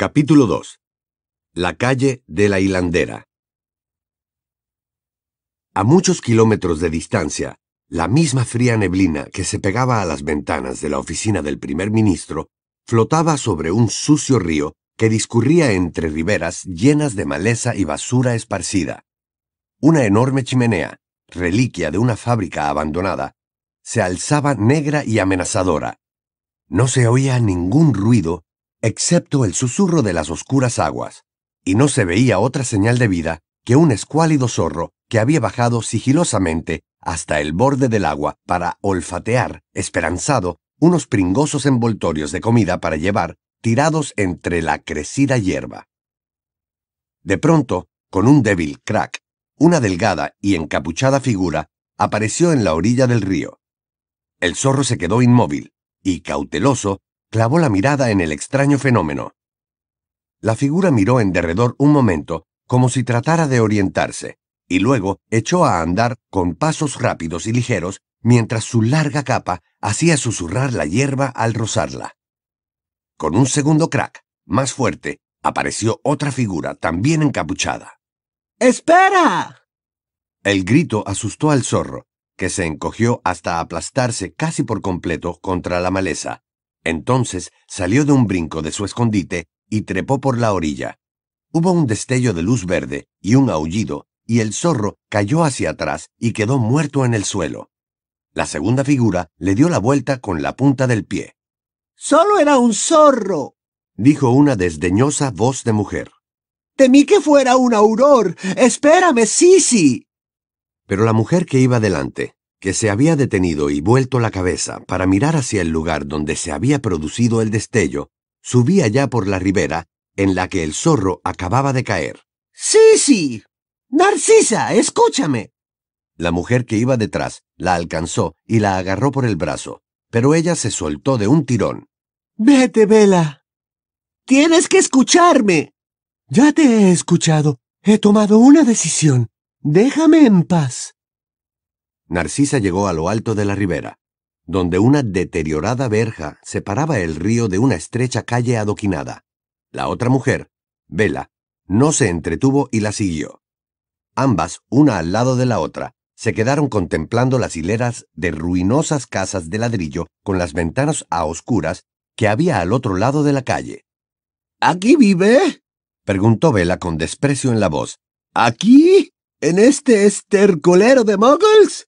Capítulo 2. La calle de la hilandera. A muchos kilómetros de distancia, la misma fría neblina que se pegaba a las ventanas de la oficina del primer ministro flotaba sobre un sucio río que discurría entre riberas llenas de maleza y basura esparcida. Una enorme chimenea, reliquia de una fábrica abandonada, se alzaba negra y amenazadora. No se oía ningún ruido excepto el susurro de las oscuras aguas, y no se veía otra señal de vida que un escuálido zorro que había bajado sigilosamente hasta el borde del agua para olfatear, esperanzado, unos pringosos envoltorios de comida para llevar tirados entre la crecida hierba. De pronto, con un débil crack, una delgada y encapuchada figura apareció en la orilla del río. El zorro se quedó inmóvil y, cauteloso, clavó la mirada en el extraño fenómeno. La figura miró en derredor un momento, como si tratara de orientarse, y luego echó a andar con pasos rápidos y ligeros mientras su larga capa hacía susurrar la hierba al rozarla. Con un segundo crack, más fuerte, apareció otra figura también encapuchada. ¡Espera! El grito asustó al zorro, que se encogió hasta aplastarse casi por completo contra la maleza. Entonces salió de un brinco de su escondite y trepó por la orilla. Hubo un destello de luz verde y un aullido, y el zorro cayó hacia atrás y quedó muerto en el suelo. La segunda figura le dio la vuelta con la punta del pie. Solo era un zorro, dijo una desdeñosa voz de mujer. Temí que fuera un auror. Espérame, Sisi. Pero la mujer que iba delante, que se había detenido y vuelto la cabeza para mirar hacia el lugar donde se había producido el destello, subía ya por la ribera en la que el zorro acababa de caer. Sisi. Narcisa, escúchame. La mujer que iba detrás la alcanzó y la agarró por el brazo, pero ella se soltó de un tirón. Vete, Vela. Tienes que escucharme. Ya te he escuchado. He tomado una decisión. Déjame en paz. Narcisa llegó a lo alto de la ribera, donde una deteriorada verja separaba el río de una estrecha calle adoquinada. La otra mujer, Vela, no se entretuvo y la siguió. Ambas, una al lado de la otra, se quedaron contemplando las hileras de ruinosas casas de ladrillo con las ventanas a oscuras que había al otro lado de la calle. ¿Aquí vive? preguntó Vela con desprecio en la voz. ¿Aquí? ¿En este estercolero de muggles?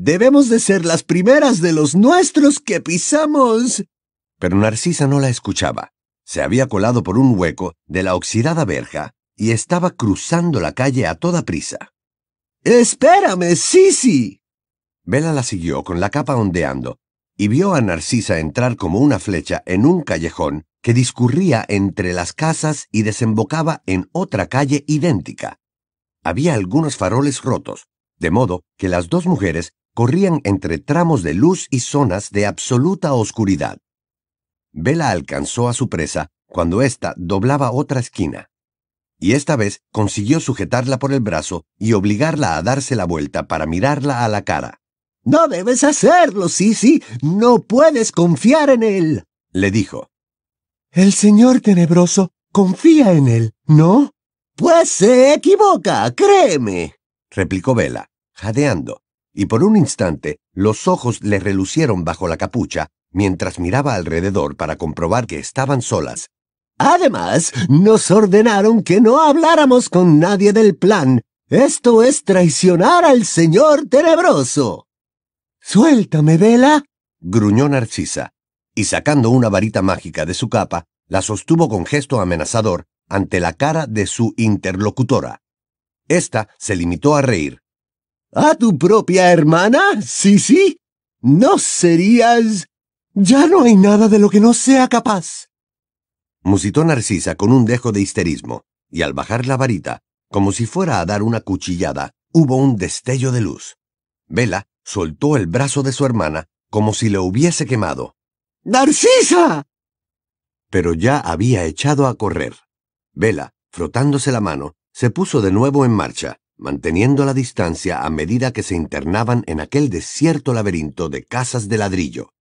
Debemos de ser las primeras de los nuestros que pisamos. Pero Narcisa no la escuchaba. Se había colado por un hueco de la oxidada verja y estaba cruzando la calle a toda prisa. Espérame, Sisi. Vela la siguió con la capa ondeando y vio a Narcisa entrar como una flecha en un callejón que discurría entre las casas y desembocaba en otra calle idéntica. Había algunos faroles rotos, de modo que las dos mujeres corrían entre tramos de luz y zonas de absoluta oscuridad. Vela alcanzó a su presa cuando ésta doblaba otra esquina. Y esta vez consiguió sujetarla por el brazo y obligarla a darse la vuelta para mirarla a la cara. No debes hacerlo, Sisi. No puedes confiar en él, le dijo. El señor tenebroso confía en él, ¿no? Pues se equivoca, créeme, replicó Vela, jadeando, y por un instante los ojos le relucieron bajo la capucha mientras miraba alrededor para comprobar que estaban solas. Además, nos ordenaron que no habláramos con nadie del plan. Esto es traicionar al señor tenebroso. Suéltame, Vela, gruñó Narcisa, y sacando una varita mágica de su capa, la sostuvo con gesto amenazador ante la cara de su interlocutora. Esta se limitó a reír. ¿A tu propia hermana? Sí, sí. ¿No serías... Ya no hay nada de lo que no sea capaz. Musitó Narcisa con un dejo de histerismo, y al bajar la varita, como si fuera a dar una cuchillada, hubo un destello de luz. Vela soltó el brazo de su hermana como si le hubiese quemado. ¡Narcisa! Pero ya había echado a correr. Vela, frotándose la mano, se puso de nuevo en marcha, manteniendo la distancia a medida que se internaban en aquel desierto laberinto de casas de ladrillo.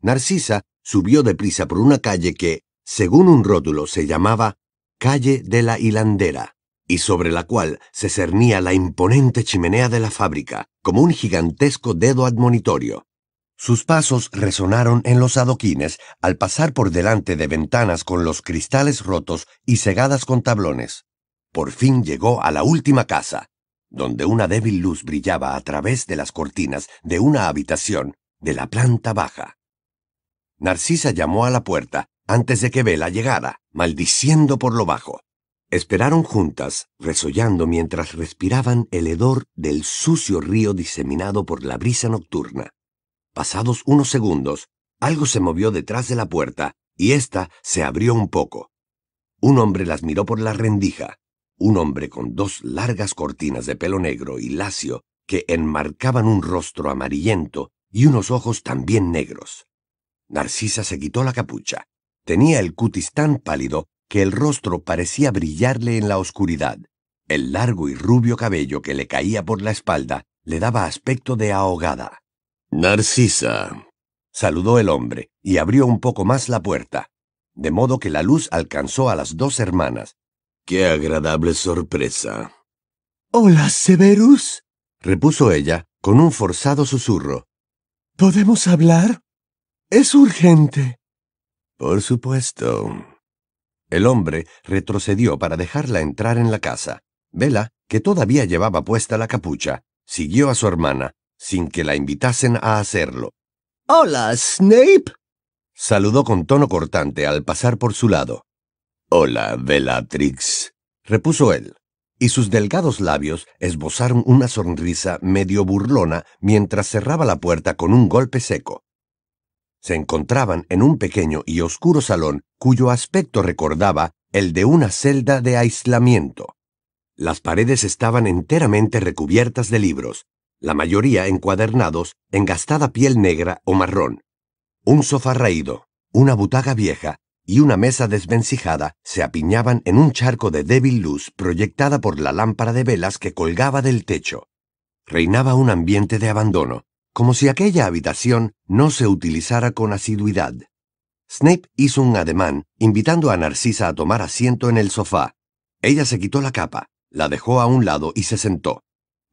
Narcisa subió deprisa por una calle que, según un rótulo, se llamaba Calle de la Hilandera, y sobre la cual se cernía la imponente chimenea de la fábrica, como un gigantesco dedo admonitorio. Sus pasos resonaron en los adoquines al pasar por delante de ventanas con los cristales rotos y cegadas con tablones. Por fin llegó a la última casa, donde una débil luz brillaba a través de las cortinas de una habitación de la planta baja. Narcisa llamó a la puerta antes de que Vela llegara, maldiciendo por lo bajo. Esperaron juntas, resollando mientras respiraban el hedor del sucio río diseminado por la brisa nocturna. Pasados unos segundos, algo se movió detrás de la puerta y ésta se abrió un poco. Un hombre las miró por la rendija, un hombre con dos largas cortinas de pelo negro y lacio que enmarcaban un rostro amarillento y unos ojos también negros. Narcisa se quitó la capucha. Tenía el cutis tan pálido que el rostro parecía brillarle en la oscuridad. El largo y rubio cabello que le caía por la espalda le daba aspecto de ahogada. Narcisa, saludó el hombre y abrió un poco más la puerta, de modo que la luz alcanzó a las dos hermanas. ¡Qué agradable sorpresa! Hola, Severus, repuso ella con un forzado susurro. ¿Podemos hablar? Es urgente. Por supuesto. El hombre retrocedió para dejarla entrar en la casa. Vela, que todavía llevaba puesta la capucha, siguió a su hermana, sin que la invitasen a hacerlo. Hola, Snape. Saludó con tono cortante al pasar por su lado. Hola, Bellatrix, repuso él, y sus delgados labios esbozaron una sonrisa medio burlona mientras cerraba la puerta con un golpe seco. Se encontraban en un pequeño y oscuro salón cuyo aspecto recordaba el de una celda de aislamiento. Las paredes estaban enteramente recubiertas de libros, la mayoría encuadernados en gastada piel negra o marrón. Un sofá raído, una butaca vieja y una mesa desvencijada se apiñaban en un charco de débil luz proyectada por la lámpara de velas que colgaba del techo. Reinaba un ambiente de abandono, como si aquella habitación no se utilizara con asiduidad. Snape hizo un ademán, invitando a Narcisa a tomar asiento en el sofá. Ella se quitó la capa, la dejó a un lado y se sentó.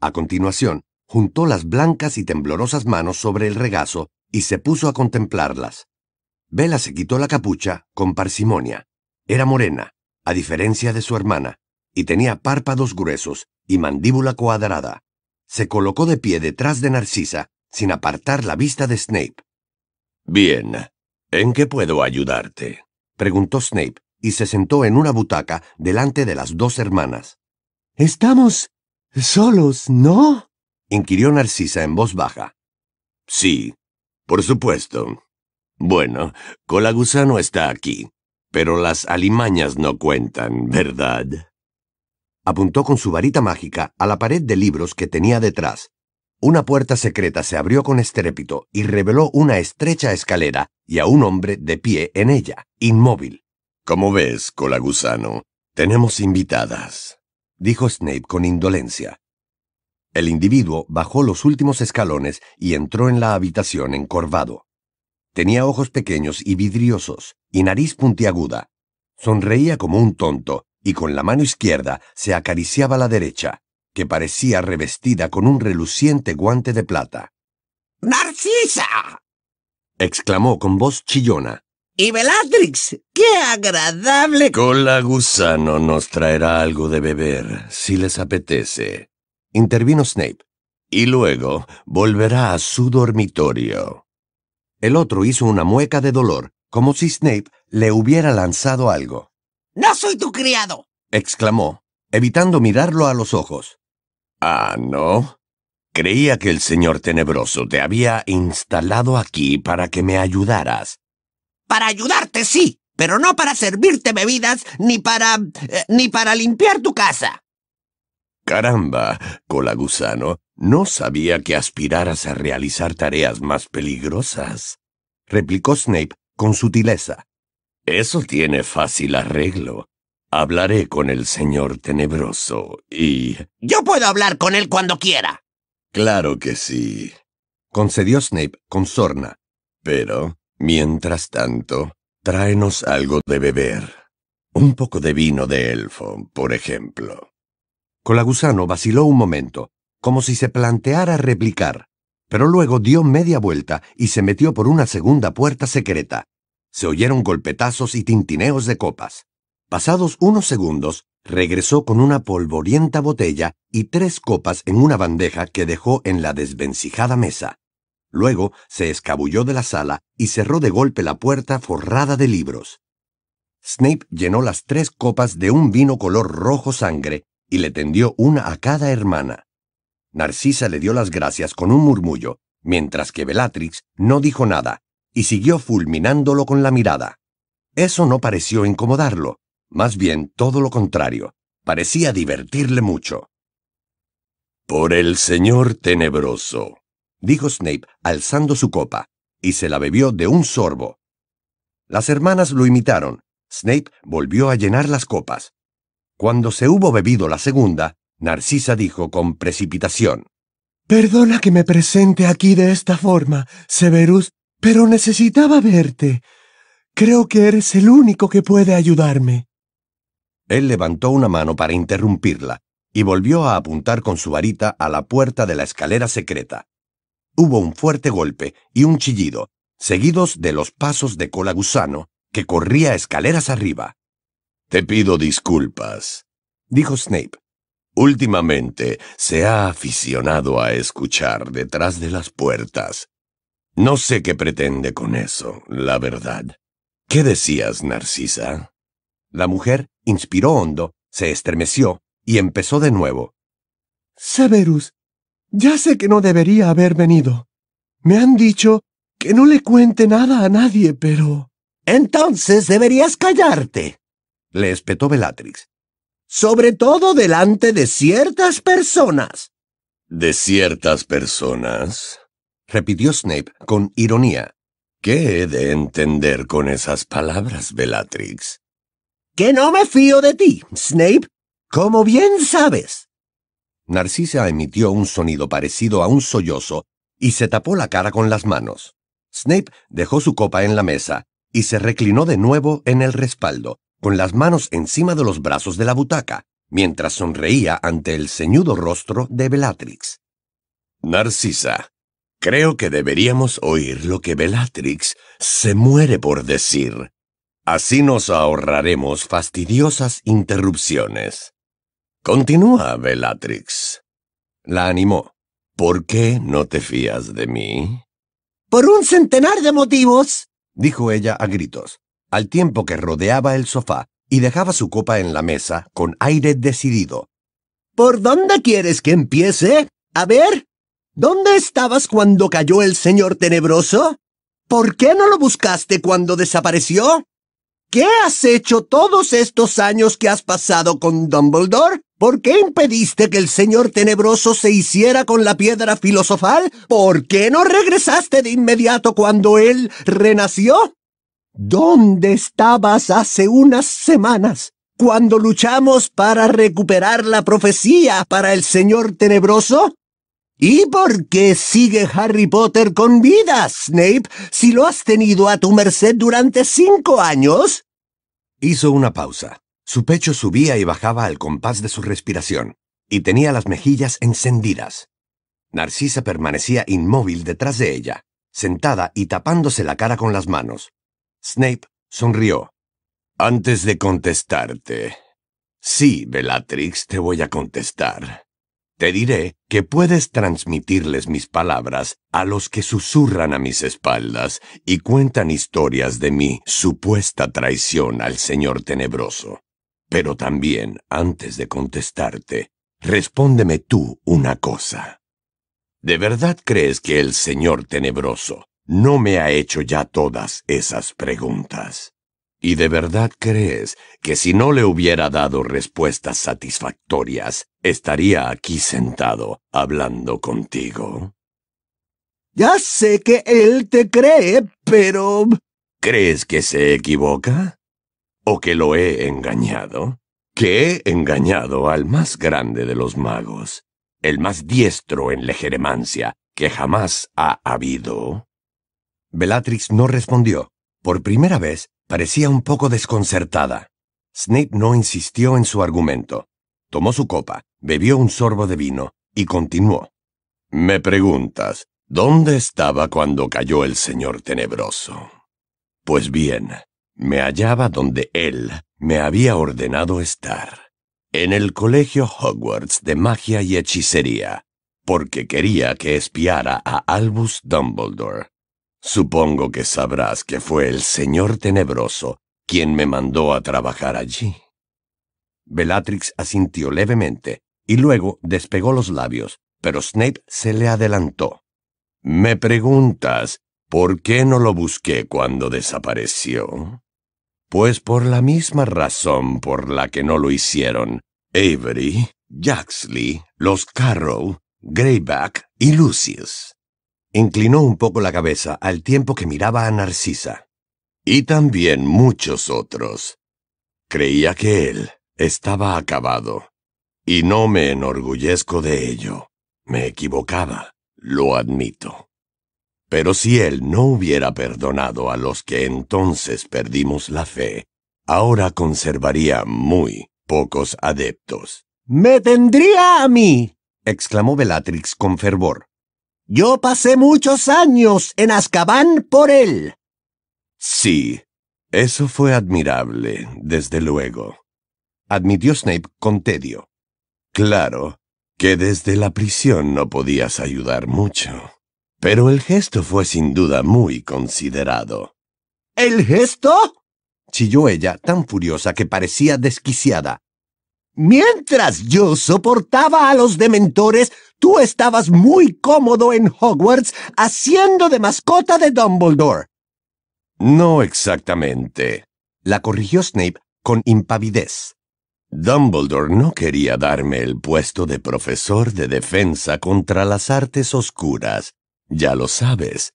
A continuación, juntó las blancas y temblorosas manos sobre el regazo y se puso a contemplarlas. Bella se quitó la capucha con parsimonia. Era morena, a diferencia de su hermana, y tenía párpados gruesos y mandíbula cuadrada. Se colocó de pie detrás de Narcisa, sin apartar la vista de Snape. Bien, ¿en qué puedo ayudarte? preguntó Snape, y se sentó en una butaca delante de las dos hermanas. Estamos solos, ¿no? inquirió Narcisa en voz baja. Sí, por supuesto. Bueno, Colagusano está aquí, pero las alimañas no cuentan, ¿verdad? Apuntó con su varita mágica a la pared de libros que tenía detrás. Una puerta secreta se abrió con estrépito y reveló una estrecha escalera y a un hombre de pie en ella, inmóvil. Como ves, Colagusano, tenemos invitadas, dijo Snape con indolencia. El individuo bajó los últimos escalones y entró en la habitación encorvado. Tenía ojos pequeños y vidriosos, y nariz puntiaguda. Sonreía como un tonto, y con la mano izquierda se acariciaba la derecha, que parecía revestida con un reluciente guante de plata. ¡Narcisa! exclamó con voz chillona. ¡Y Bellatrix! ¡Qué agradable! Cola gusano nos traerá algo de beber, si les apetece intervino Snape, y luego volverá a su dormitorio. El otro hizo una mueca de dolor, como si Snape le hubiera lanzado algo. ¡No soy tu criado! exclamó, evitando mirarlo a los ojos. Ah, ¿no? Creía que el señor tenebroso te había instalado aquí para que me ayudaras. Para ayudarte, sí, pero no para servirte bebidas ni para... Eh, ni para limpiar tu casa. Caramba, Colagusano, no sabía que aspiraras a realizar tareas más peligrosas, replicó Snape con sutileza. Eso tiene fácil arreglo. Hablaré con el señor tenebroso y... Yo puedo hablar con él cuando quiera. Claro que sí, concedió Snape con sorna. Pero, mientras tanto, Tráenos algo de beber. Un poco de vino de elfo, por ejemplo. Colagusano vaciló un momento, como si se planteara replicar, pero luego dio media vuelta y se metió por una segunda puerta secreta. Se oyeron golpetazos y tintineos de copas. Pasados unos segundos, regresó con una polvorienta botella y tres copas en una bandeja que dejó en la desvencijada mesa. Luego se escabulló de la sala y cerró de golpe la puerta forrada de libros. Snape llenó las tres copas de un vino color rojo sangre y le tendió una a cada hermana. Narcisa le dio las gracias con un murmullo, mientras que Bellatrix no dijo nada y siguió fulminándolo con la mirada. Eso no pareció incomodarlo, más bien todo lo contrario, parecía divertirle mucho. Por el señor tenebroso, dijo Snape alzando su copa, y se la bebió de un sorbo. Las hermanas lo imitaron. Snape volvió a llenar las copas. Cuando se hubo bebido la segunda, Narcisa dijo con precipitación. Perdona que me presente aquí de esta forma, Severus, pero necesitaba verte. Creo que eres el único que puede ayudarme. Él levantó una mano para interrumpirla y volvió a apuntar con su varita a la puerta de la escalera secreta. Hubo un fuerte golpe y un chillido, seguidos de los pasos de cola gusano, que corría escaleras arriba. Te pido disculpas, dijo Snape. Últimamente se ha aficionado a escuchar detrás de las puertas. No sé qué pretende con eso, la verdad. ¿Qué decías, Narcisa? La mujer inspiró hondo, se estremeció y empezó de nuevo. Severus, ya sé que no debería haber venido. Me han dicho que no le cuente nada a nadie, pero... Entonces deberías callarte, le espetó Bellatrix. Sobre todo delante de ciertas personas. ¿De ciertas personas? repitió Snape con ironía. ¿Qué he de entender con esas palabras, Bellatrix? Que no me fío de ti, Snape, como bien sabes. Narcisa emitió un sonido parecido a un sollozo y se tapó la cara con las manos. Snape dejó su copa en la mesa y se reclinó de nuevo en el respaldo, con las manos encima de los brazos de la butaca, mientras sonreía ante el ceñudo rostro de Bellatrix. Narcisa, creo que deberíamos oír lo que Bellatrix se muere por decir. Así nos ahorraremos fastidiosas interrupciones. Continúa, Bellatrix. La animó. ¿Por qué no te fías de mí? Por un centenar de motivos, dijo ella a gritos, al tiempo que rodeaba el sofá y dejaba su copa en la mesa con aire decidido. ¿Por dónde quieres que empiece? A ver, ¿dónde estabas cuando cayó el señor tenebroso? ¿Por qué no lo buscaste cuando desapareció? ¿Qué has hecho todos estos años que has pasado con Dumbledore? ¿Por qué impediste que el señor tenebroso se hiciera con la piedra filosofal? ¿Por qué no regresaste de inmediato cuando él renació? ¿Dónde estabas hace unas semanas cuando luchamos para recuperar la profecía para el señor tenebroso? ¿Y por qué sigue Harry Potter con vida, Snape, si lo has tenido a tu merced durante cinco años? Hizo una pausa. Su pecho subía y bajaba al compás de su respiración, y tenía las mejillas encendidas. Narcisa permanecía inmóvil detrás de ella, sentada y tapándose la cara con las manos. Snape sonrió. Antes de contestarte. Sí, Bellatrix, te voy a contestar. Te diré que puedes transmitirles mis palabras a los que susurran a mis espaldas y cuentan historias de mi supuesta traición al Señor Tenebroso. Pero también, antes de contestarte, respóndeme tú una cosa. ¿De verdad crees que el Señor Tenebroso no me ha hecho ya todas esas preguntas? ¿Y de verdad crees que si no le hubiera dado respuestas satisfactorias, estaría aquí sentado hablando contigo? Ya sé que él te cree, pero... ¿Crees que se equivoca? ¿O que lo he engañado? Que he engañado al más grande de los magos, el más diestro en legeremancia que jamás ha habido. Bellatrix no respondió. Por primera vez, parecía un poco desconcertada. Snape no insistió en su argumento. Tomó su copa, bebió un sorbo de vino y continuó. Me preguntas, ¿dónde estaba cuando cayó el señor tenebroso? Pues bien, me hallaba donde él me había ordenado estar, en el colegio Hogwarts de magia y hechicería, porque quería que espiara a Albus Dumbledore. Supongo que sabrás que fue el señor tenebroso quien me mandó a trabajar allí. Bellatrix asintió levemente y luego despegó los labios, pero Snape se le adelantó. Me preguntas, ¿por qué no lo busqué cuando desapareció? Pues por la misma razón por la que no lo hicieron Avery, Jaxley, los Carrow, Greyback y Lucius. Inclinó un poco la cabeza al tiempo que miraba a Narcisa. Y también muchos otros. Creía que él estaba acabado. Y no me enorgullezco de ello. Me equivocaba, lo admito. Pero si él no hubiera perdonado a los que entonces perdimos la fe, ahora conservaría muy pocos adeptos. ¡Me tendría a mí! exclamó Bellatrix con fervor. Yo pasé muchos años en Azkaban por él. Sí, eso fue admirable, desde luego. Admitió Snape con tedio. Claro que desde la prisión no podías ayudar mucho. Pero el gesto fue sin duda muy considerado. ¿El gesto? chilló ella, tan furiosa que parecía desquiciada. Mientras yo soportaba a los dementores, tú estabas muy cómodo en Hogwarts haciendo de mascota de Dumbledore. No exactamente, la corrigió Snape con impavidez. Dumbledore no quería darme el puesto de profesor de defensa contra las artes oscuras, ya lo sabes.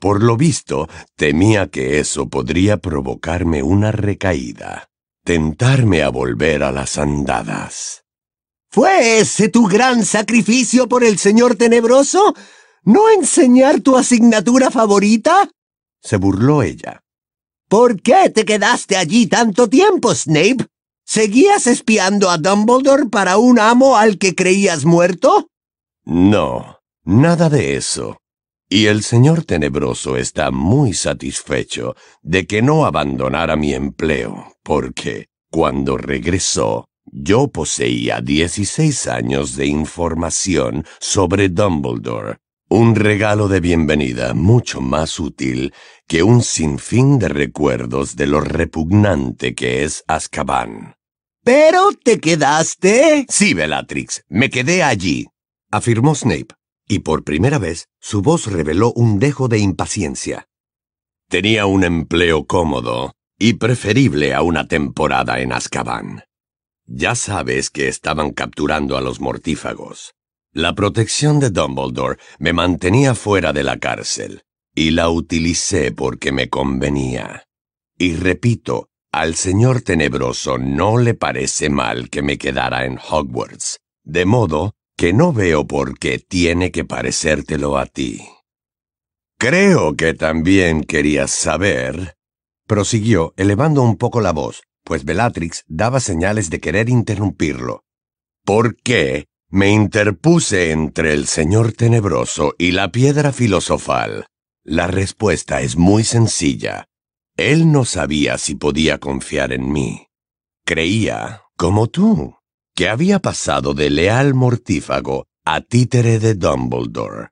Por lo visto, temía que eso podría provocarme una recaída tentarme a volver a las andadas. ¿Fue ese tu gran sacrificio por el señor tenebroso? ¿No enseñar tu asignatura favorita? Se burló ella. ¿Por qué te quedaste allí tanto tiempo, Snape? ¿Seguías espiando a Dumbledore para un amo al que creías muerto? No, nada de eso. Y el señor tenebroso está muy satisfecho de que no abandonara mi empleo, porque cuando regresó, yo poseía 16 años de información sobre Dumbledore, un regalo de bienvenida mucho más útil que un sinfín de recuerdos de lo repugnante que es Azkaban. ¿Pero te quedaste? Sí, Bellatrix, me quedé allí, afirmó Snape y por primera vez su voz reveló un dejo de impaciencia. Tenía un empleo cómodo y preferible a una temporada en Azkaban. Ya sabes que estaban capturando a los mortífagos. La protección de Dumbledore me mantenía fuera de la cárcel, y la utilicé porque me convenía. Y repito, al señor tenebroso no le parece mal que me quedara en Hogwarts, de modo que no veo por qué tiene que parecértelo a ti. Creo que también querías saber, prosiguió, elevando un poco la voz, pues Bellatrix daba señales de querer interrumpirlo. ¿Por qué me interpuse entre el Señor Tenebroso y la piedra filosofal? La respuesta es muy sencilla. Él no sabía si podía confiar en mí. Creía, como tú, que había pasado de leal mortífago a títere de Dumbledore.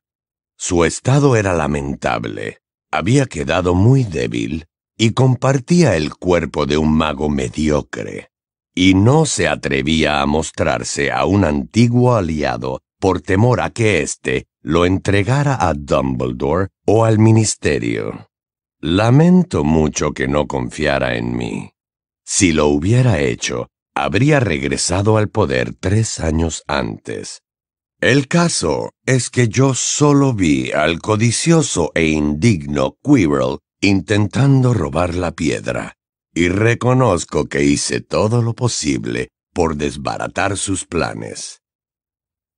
Su estado era lamentable, había quedado muy débil y compartía el cuerpo de un mago mediocre, y no se atrevía a mostrarse a un antiguo aliado por temor a que éste lo entregara a Dumbledore o al ministerio. Lamento mucho que no confiara en mí. Si lo hubiera hecho, habría regresado al poder tres años antes. El caso es que yo solo vi al codicioso e indigno Quirrell intentando robar la piedra, y reconozco que hice todo lo posible por desbaratar sus planes.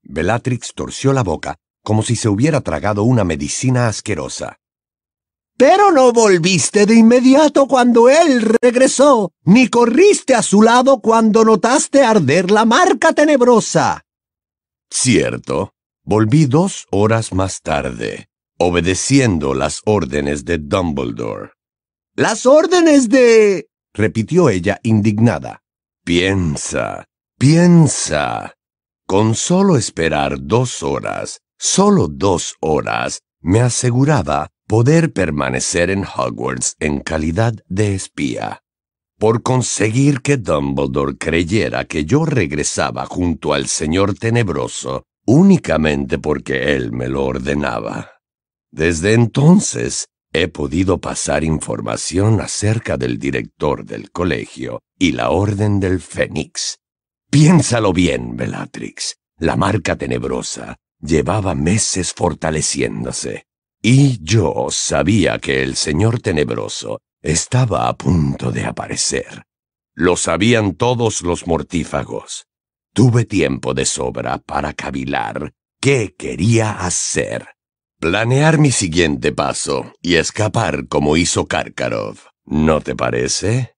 Bellatrix torció la boca como si se hubiera tragado una medicina asquerosa. Pero no volviste de inmediato cuando él regresó, ni corriste a su lado cuando notaste arder la marca tenebrosa. Cierto, volví dos horas más tarde, obedeciendo las órdenes de Dumbledore. Las órdenes de... repitió ella indignada. Piensa, piensa. Con solo esperar dos horas, solo dos horas, me aseguraba poder permanecer en Hogwarts en calidad de espía. Por conseguir que Dumbledore creyera que yo regresaba junto al Señor Tenebroso únicamente porque él me lo ordenaba. Desde entonces he podido pasar información acerca del director del colegio y la Orden del Fénix. Piénsalo bien, Bellatrix. La marca tenebrosa llevaba meses fortaleciéndose. Y yo sabía que el Señor Tenebroso estaba a punto de aparecer. Lo sabían todos los mortífagos. Tuve tiempo de sobra para cavilar qué quería hacer. Planear mi siguiente paso y escapar como hizo Karkarov. ¿No te parece?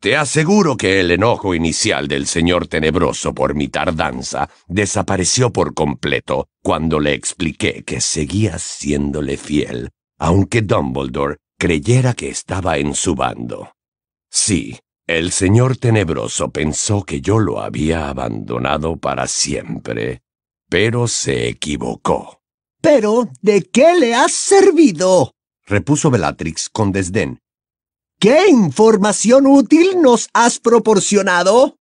Te aseguro que el enojo inicial del señor tenebroso por mi tardanza desapareció por completo cuando le expliqué que seguía siéndole fiel, aunque Dumbledore creyera que estaba en su bando. Sí, el señor tenebroso pensó que yo lo había abandonado para siempre, pero se equivocó. ¿Pero de qué le has servido? repuso Bellatrix con desdén. ¿Qué información útil nos has proporcionado?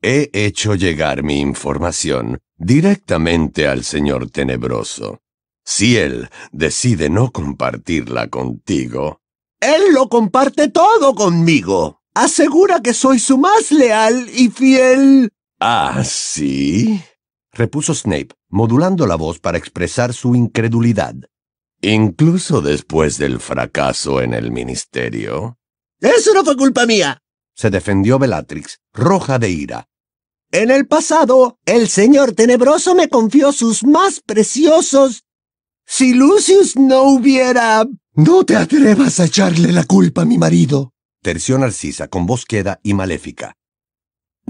He hecho llegar mi información directamente al señor tenebroso. Si él decide no compartirla contigo... Él lo comparte todo conmigo. Asegura que soy su más leal y fiel... ¿Ah, sí? Repuso Snape, modulando la voz para expresar su incredulidad. Incluso después del fracaso en el ministerio. Eso no fue culpa mía, se defendió Bellatrix, roja de ira. En el pasado, el señor tenebroso me confió sus más preciosos. Si Lucius no hubiera... No te atrevas a echarle la culpa a mi marido, terció Narcisa con voz queda y maléfica.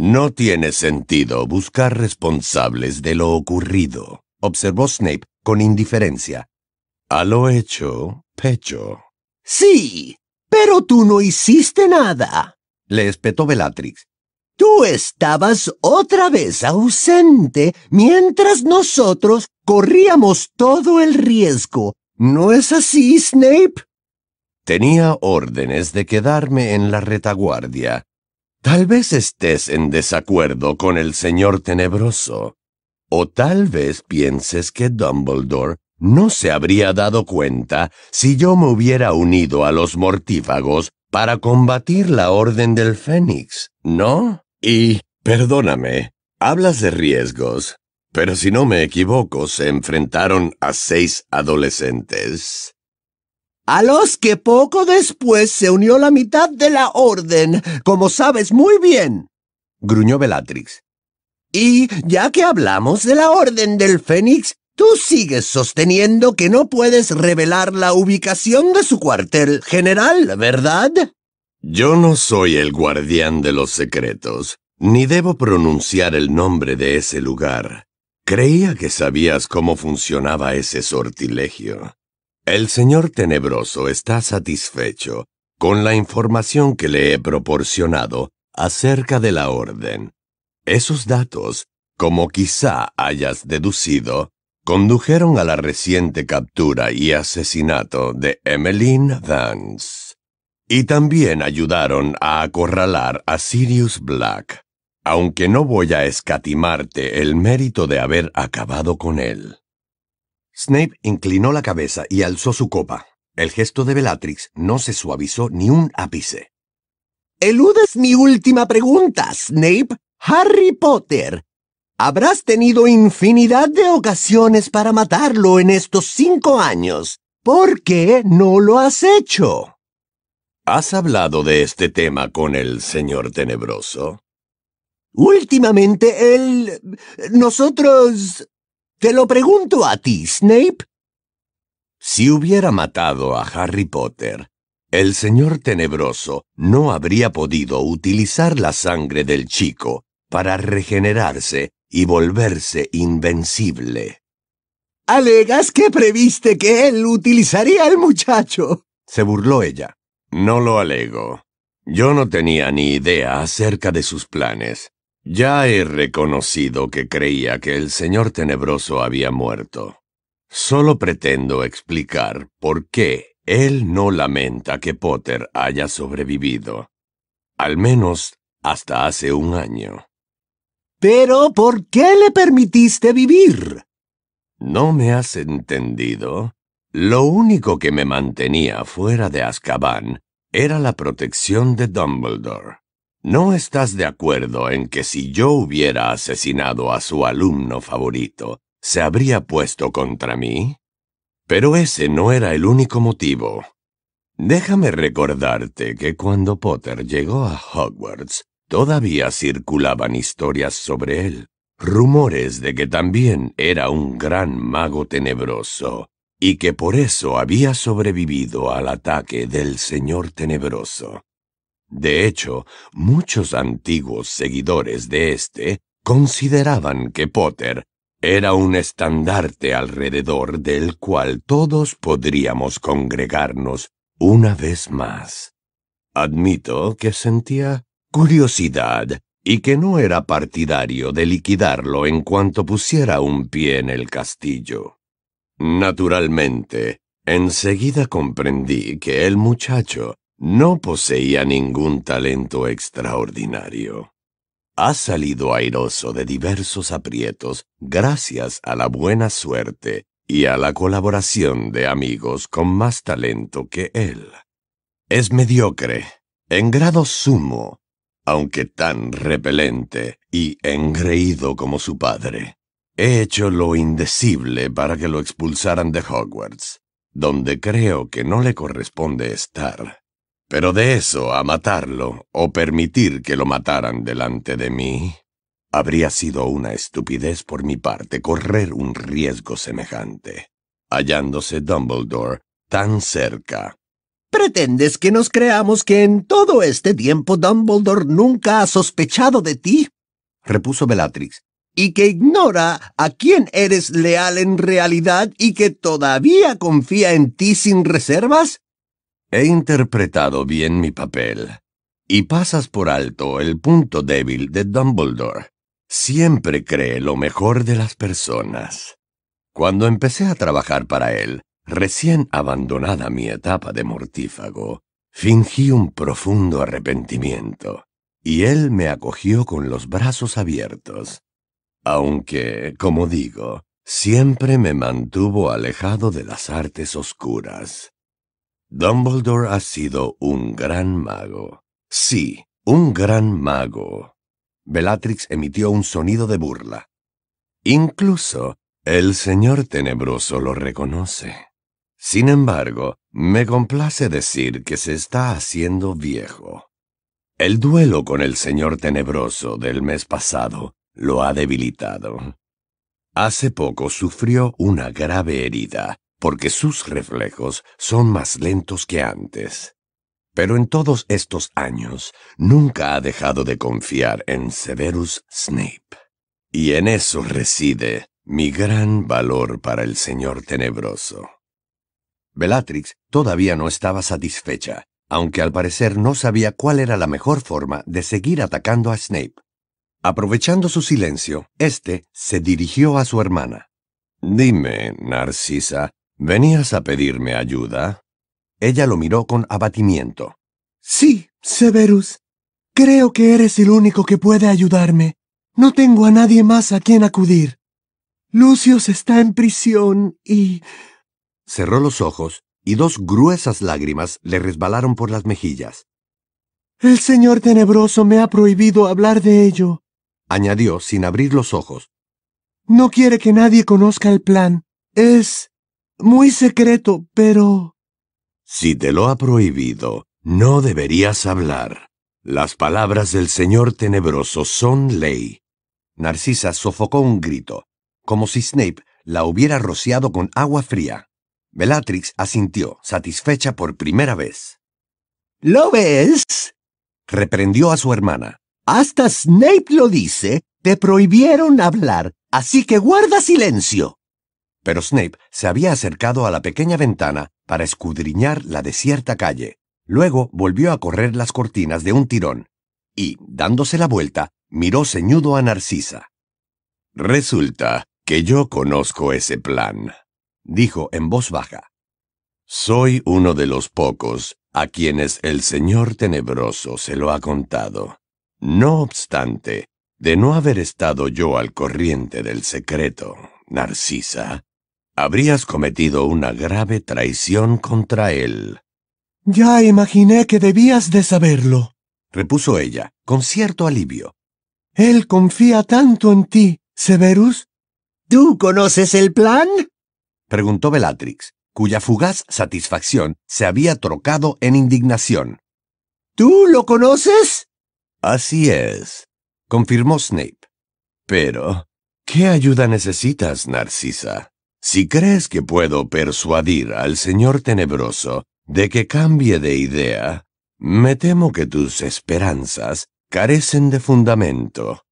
No tiene sentido buscar responsables de lo ocurrido, observó Snape con indiferencia. A lo hecho, pecho. Sí, pero tú no hiciste nada, le espetó Bellatrix. Tú estabas otra vez ausente mientras nosotros corríamos todo el riesgo. ¿No es así, Snape? Tenía órdenes de quedarme en la retaguardia. Tal vez estés en desacuerdo con el señor tenebroso. O tal vez pienses que Dumbledore no se habría dado cuenta si yo me hubiera unido a los mortífagos para combatir la Orden del Fénix, ¿no? Y, perdóname, hablas de riesgos, pero si no me equivoco, se enfrentaron a seis adolescentes. A los que poco después se unió la mitad de la Orden, como sabes muy bien, gruñó Bellatrix. Y ya que hablamos de la Orden del Fénix, Tú sigues sosteniendo que no puedes revelar la ubicación de su cuartel general, ¿verdad? Yo no soy el guardián de los secretos, ni debo pronunciar el nombre de ese lugar. Creía que sabías cómo funcionaba ese sortilegio. El señor tenebroso está satisfecho con la información que le he proporcionado acerca de la orden. Esos datos, como quizá hayas deducido, condujeron a la reciente captura y asesinato de Emmeline Vance. Y también ayudaron a acorralar a Sirius Black, aunque no voy a escatimarte el mérito de haber acabado con él. Snape inclinó la cabeza y alzó su copa. El gesto de Bellatrix no se suavizó ni un ápice. Eludes mi última pregunta, Snape. Harry Potter Habrás tenido infinidad de ocasiones para matarlo en estos cinco años. ¿Por qué no lo has hecho? ¿Has hablado de este tema con el señor tenebroso? Últimamente él... nosotros... Te lo pregunto a ti, Snape. Si hubiera matado a Harry Potter, el señor tenebroso no habría podido utilizar la sangre del chico para regenerarse y volverse invencible. ¿Alegas que previste que él utilizaría al muchacho? Se burló ella. No lo alego. Yo no tenía ni idea acerca de sus planes. Ya he reconocido que creía que el señor tenebroso había muerto. Solo pretendo explicar por qué él no lamenta que Potter haya sobrevivido. Al menos hasta hace un año. Pero, ¿por qué le permitiste vivir? ¿No me has entendido? Lo único que me mantenía fuera de Azkaban era la protección de Dumbledore. ¿No estás de acuerdo en que si yo hubiera asesinado a su alumno favorito, se habría puesto contra mí? Pero ese no era el único motivo. Déjame recordarte que cuando Potter llegó a Hogwarts, todavía circulaban historias sobre él, rumores de que también era un gran mago tenebroso, y que por eso había sobrevivido al ataque del Señor Tenebroso. De hecho, muchos antiguos seguidores de éste consideraban que Potter era un estandarte alrededor del cual todos podríamos congregarnos una vez más. Admito que sentía curiosidad y que no era partidario de liquidarlo en cuanto pusiera un pie en el castillo. Naturalmente, enseguida comprendí que el muchacho no poseía ningún talento extraordinario. Ha salido airoso de diversos aprietos gracias a la buena suerte y a la colaboración de amigos con más talento que él. Es mediocre, en grado sumo, aunque tan repelente y engreído como su padre. He hecho lo indecible para que lo expulsaran de Hogwarts, donde creo que no le corresponde estar. Pero de eso a matarlo o permitir que lo mataran delante de mí, habría sido una estupidez por mi parte correr un riesgo semejante, hallándose Dumbledore tan cerca. ¿Pretendes que nos creamos que en todo este tiempo Dumbledore nunca ha sospechado de ti? repuso Bellatrix y que ignora a quién eres leal en realidad y que todavía confía en ti sin reservas? He interpretado bien mi papel. Y pasas por alto el punto débil de Dumbledore. Siempre cree lo mejor de las personas. Cuando empecé a trabajar para él, recién abandonada mi etapa de mortífago, fingí un profundo arrepentimiento, y él me acogió con los brazos abiertos aunque, como digo, siempre me mantuvo alejado de las artes oscuras. Dumbledore ha sido un gran mago. Sí, un gran mago. Bellatrix emitió un sonido de burla. Incluso el señor tenebroso lo reconoce. Sin embargo, me complace decir que se está haciendo viejo. El duelo con el señor tenebroso del mes pasado lo ha debilitado. Hace poco sufrió una grave herida, porque sus reflejos son más lentos que antes. Pero en todos estos años nunca ha dejado de confiar en Severus Snape. Y en eso reside mi gran valor para el Señor Tenebroso. Bellatrix todavía no estaba satisfecha, aunque al parecer no sabía cuál era la mejor forma de seguir atacando a Snape. Aprovechando su silencio, éste se dirigió a su hermana. Dime, Narcisa, ¿venías a pedirme ayuda? Ella lo miró con abatimiento. Sí, Severus. Creo que eres el único que puede ayudarme. No tengo a nadie más a quien acudir. Lucius está en prisión y... Cerró los ojos y dos gruesas lágrimas le resbalaron por las mejillas. El señor tenebroso me ha prohibido hablar de ello añadió sin abrir los ojos. No quiere que nadie conozca el plan. Es muy secreto, pero... Si te lo ha prohibido, no deberías hablar. Las palabras del Señor Tenebroso son ley. Narcisa sofocó un grito, como si Snape la hubiera rociado con agua fría. Bellatrix asintió, satisfecha por primera vez. ¿Lo ves? Reprendió a su hermana. Hasta Snape lo dice, te prohibieron hablar, así que guarda silencio. Pero Snape se había acercado a la pequeña ventana para escudriñar la desierta calle. Luego volvió a correr las cortinas de un tirón y, dándose la vuelta, miró ceñudo a Narcisa. Resulta que yo conozco ese plan, dijo en voz baja. Soy uno de los pocos a quienes el Señor Tenebroso se lo ha contado. No obstante, de no haber estado yo al corriente del secreto, Narcisa, habrías cometido una grave traición contra él. Ya imaginé que debías de saberlo, repuso ella, con cierto alivio. Él confía tanto en ti, Severus. ¿Tú conoces el plan? preguntó Bellatrix, cuya fugaz satisfacción se había trocado en indignación. ¿Tú lo conoces? Así es, confirmó Snape. Pero, ¿qué ayuda necesitas, Narcisa? Si crees que puedo persuadir al señor tenebroso de que cambie de idea, me temo que tus esperanzas carecen de fundamento.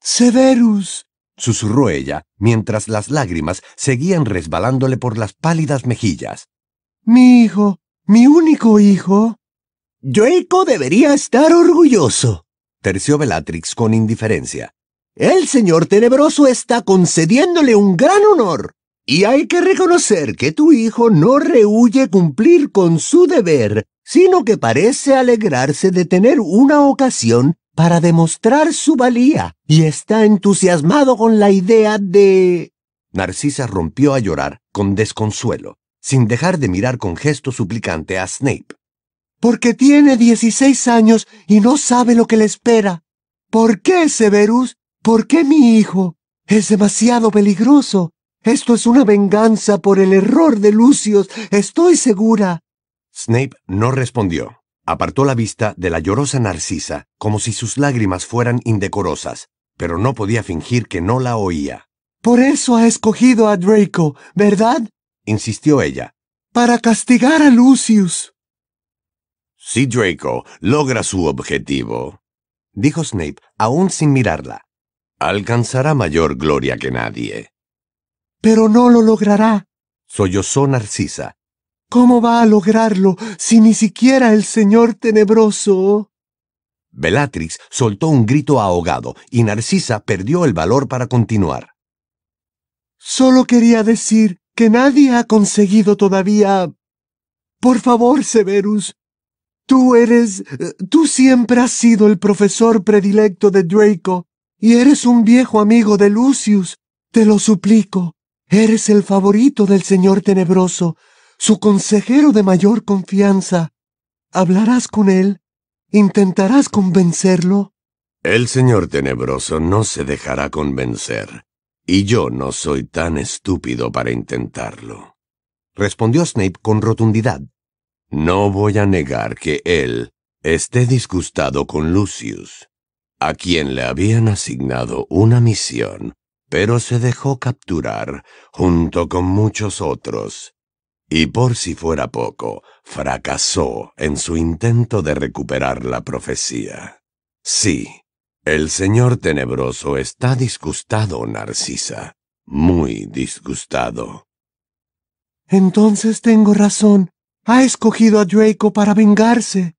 Severus, susurró ella, mientras las lágrimas seguían resbalándole por las pálidas mejillas. Mi hijo, mi único hijo. Draco debería estar orgulloso, terció Bellatrix con indiferencia. El señor tenebroso está concediéndole un gran honor. Y hay que reconocer que tu hijo no rehuye cumplir con su deber, sino que parece alegrarse de tener una ocasión para demostrar su valía y está entusiasmado con la idea de... Narcisa rompió a llorar con desconsuelo, sin dejar de mirar con gesto suplicante a Snape. Porque tiene dieciséis años y no sabe lo que le espera. ¿Por qué, Severus? ¿Por qué mi hijo? Es demasiado peligroso. Esto es una venganza por el error de Lucius, estoy segura. Snape no respondió. Apartó la vista de la llorosa Narcisa, como si sus lágrimas fueran indecorosas, pero no podía fingir que no la oía. Por eso ha escogido a Draco, ¿verdad? insistió ella. Para castigar a Lucius. Si Draco logra su objetivo, dijo Snape, aún sin mirarla, alcanzará mayor gloria que nadie. Pero no lo logrará, sollozó Narcisa. ¿Cómo va a lograrlo si ni siquiera el señor tenebroso? Bellatrix soltó un grito ahogado y Narcisa perdió el valor para continuar. Solo quería decir que nadie ha conseguido todavía... Por favor, Severus. Tú eres... Tú siempre has sido el profesor predilecto de Draco y eres un viejo amigo de Lucius. Te lo suplico. Eres el favorito del señor tenebroso, su consejero de mayor confianza. ¿Hablarás con él? ¿Intentarás convencerlo? El señor tenebroso no se dejará convencer, y yo no soy tan estúpido para intentarlo. Respondió Snape con rotundidad. No voy a negar que él esté disgustado con Lucius, a quien le habían asignado una misión pero se dejó capturar junto con muchos otros, y por si fuera poco, fracasó en su intento de recuperar la profecía. Sí, el señor tenebroso está disgustado, Narcisa, muy disgustado. Entonces tengo razón. Ha escogido a Draco para vengarse,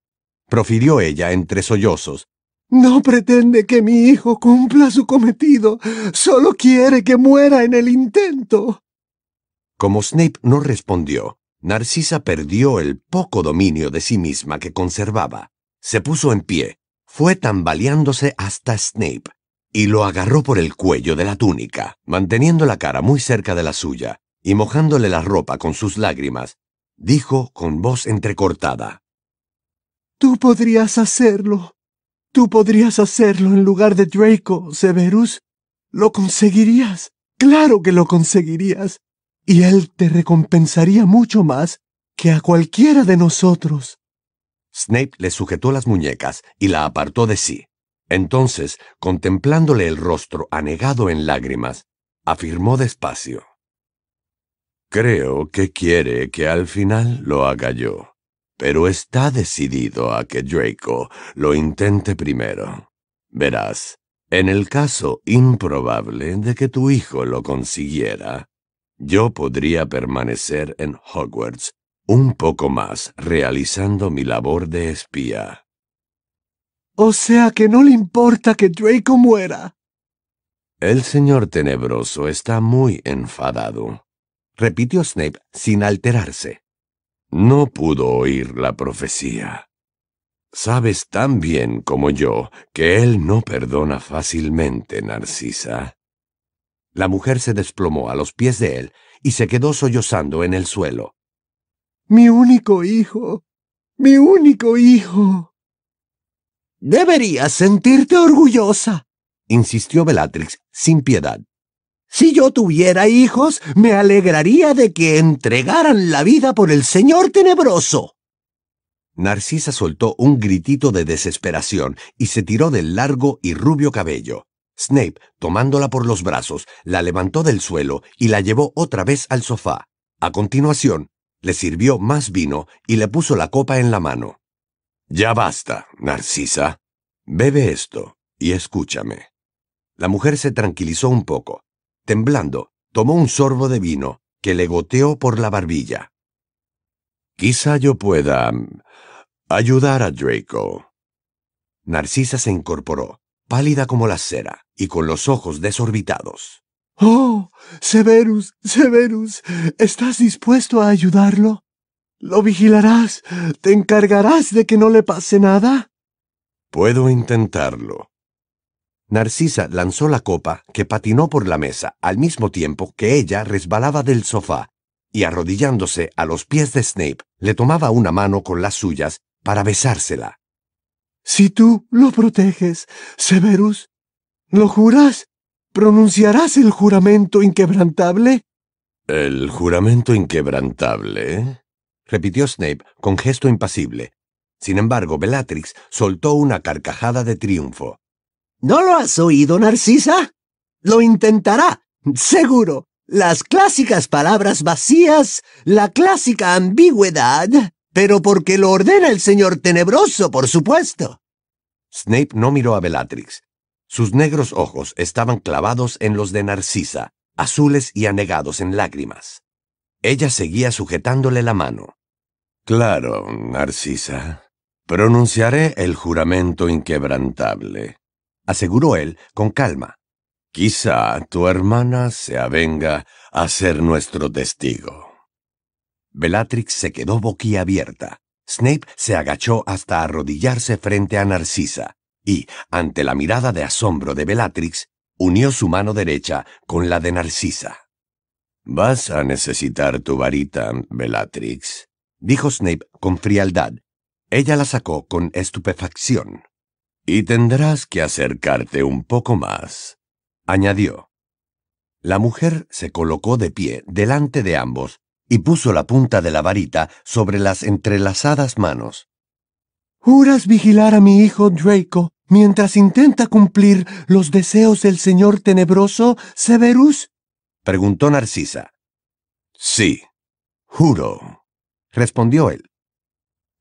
profirió ella entre sollozos, no pretende que mi hijo cumpla su cometido, solo quiere que muera en el intento. Como Snape no respondió, Narcisa perdió el poco dominio de sí misma que conservaba. Se puso en pie, fue tambaleándose hasta Snape, y lo agarró por el cuello de la túnica, manteniendo la cara muy cerca de la suya, y mojándole la ropa con sus lágrimas, dijo con voz entrecortada. Tú podrías hacerlo. Tú podrías hacerlo en lugar de Draco, Severus. Lo conseguirías. Claro que lo conseguirías. Y él te recompensaría mucho más que a cualquiera de nosotros. Snape le sujetó las muñecas y la apartó de sí. Entonces, contemplándole el rostro anegado en lágrimas, afirmó despacio. Creo que quiere que al final lo haga yo, pero está decidido a que Draco lo intente primero. Verás, en el caso improbable de que tu hijo lo consiguiera, yo podría permanecer en Hogwarts un poco más realizando mi labor de espía. O sea que no le importa que Draco muera. El señor tenebroso está muy enfadado, repitió Snape sin alterarse. No pudo oír la profecía. Sabes tan bien como yo que él no perdona fácilmente, Narcisa. La mujer se desplomó a los pies de él y se quedó sollozando en el suelo. Mi único hijo. Mi único hijo. Deberías sentirte orgullosa, insistió Bellatrix sin piedad. Si yo tuviera hijos, me alegraría de que entregaran la vida por el Señor Tenebroso. Narcisa soltó un gritito de desesperación y se tiró del largo y rubio cabello. Snape, tomándola por los brazos, la levantó del suelo y la llevó otra vez al sofá. A continuación, le sirvió más vino y le puso la copa en la mano. Ya basta, Narcisa. Bebe esto y escúchame. La mujer se tranquilizó un poco. Temblando, tomó un sorbo de vino que le goteó por la barbilla. Quizá yo pueda mm, ayudar a Draco. Narcisa se incorporó, pálida como la cera y con los ojos desorbitados. Oh, Severus, Severus, ¿estás dispuesto a ayudarlo? ¿Lo vigilarás? ¿Te encargarás de que no le pase nada? Puedo intentarlo. Narcisa lanzó la copa que patinó por la mesa al mismo tiempo que ella resbalaba del sofá y arrodillándose a los pies de Snape le tomaba una mano con las suyas para besársela. Si tú lo proteges, Severus, ¿lo juras? ¿Pronunciarás el juramento inquebrantable? ¿El juramento inquebrantable? repitió Snape con gesto impasible. Sin embargo, Bellatrix soltó una carcajada de triunfo. ¿No lo has oído, Narcisa? Lo intentará, seguro. Las clásicas palabras vacías, la clásica ambigüedad, pero porque lo ordena el señor tenebroso, por supuesto. Snape no miró a Bellatrix. Sus negros ojos estaban clavados en los de Narcisa, azules y anegados en lágrimas. Ella seguía sujetándole la mano. Claro, Narcisa. Pronunciaré el juramento inquebrantable, aseguró él con calma. Quizá tu hermana se avenga a ser nuestro testigo. Bellatrix se quedó boquiabierta. Snape se agachó hasta arrodillarse frente a Narcisa y, ante la mirada de asombro de Bellatrix, unió su mano derecha con la de Narcisa. Vas a necesitar tu varita, Bellatrix, dijo Snape con frialdad. Ella la sacó con estupefacción. Y tendrás que acercarte un poco más, añadió. La mujer se colocó de pie delante de ambos y puso la punta de la varita sobre las entrelazadas manos. ¿Juras vigilar a mi hijo Draco mientras intenta cumplir los deseos del señor tenebroso, Severus? preguntó Narcisa. Sí, juro, respondió él.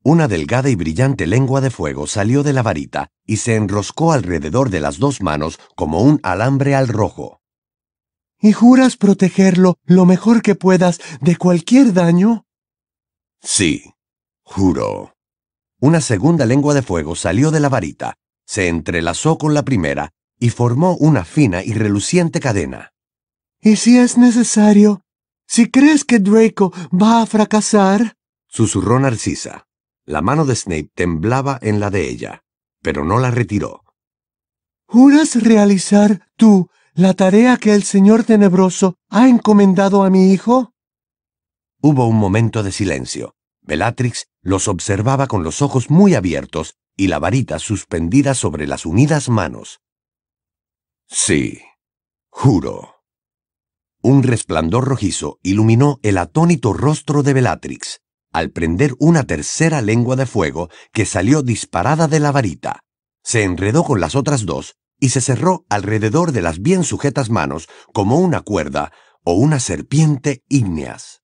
Una delgada y brillante lengua de fuego salió de la varita y se enroscó alrededor de las dos manos como un alambre al rojo. ¿Y juras protegerlo lo mejor que puedas de cualquier daño? Sí, juro. Una segunda lengua de fuego salió de la varita, se entrelazó con la primera y formó una fina y reluciente cadena. ¿Y si es necesario? Si crees que Draco va a fracasar, susurró Narcisa. La mano de Snape temblaba en la de ella, pero no la retiró. ¿Juras realizar tú la tarea que el Señor Tenebroso ha encomendado a mi hijo? Hubo un momento de silencio. Bellatrix los observaba con los ojos muy abiertos y la varita suspendida sobre las unidas manos. Sí, juro. Un resplandor rojizo iluminó el atónito rostro de Bellatrix al prender una tercera lengua de fuego que salió disparada de la varita. Se enredó con las otras dos y se cerró alrededor de las bien sujetas manos como una cuerda o una serpiente ígneas.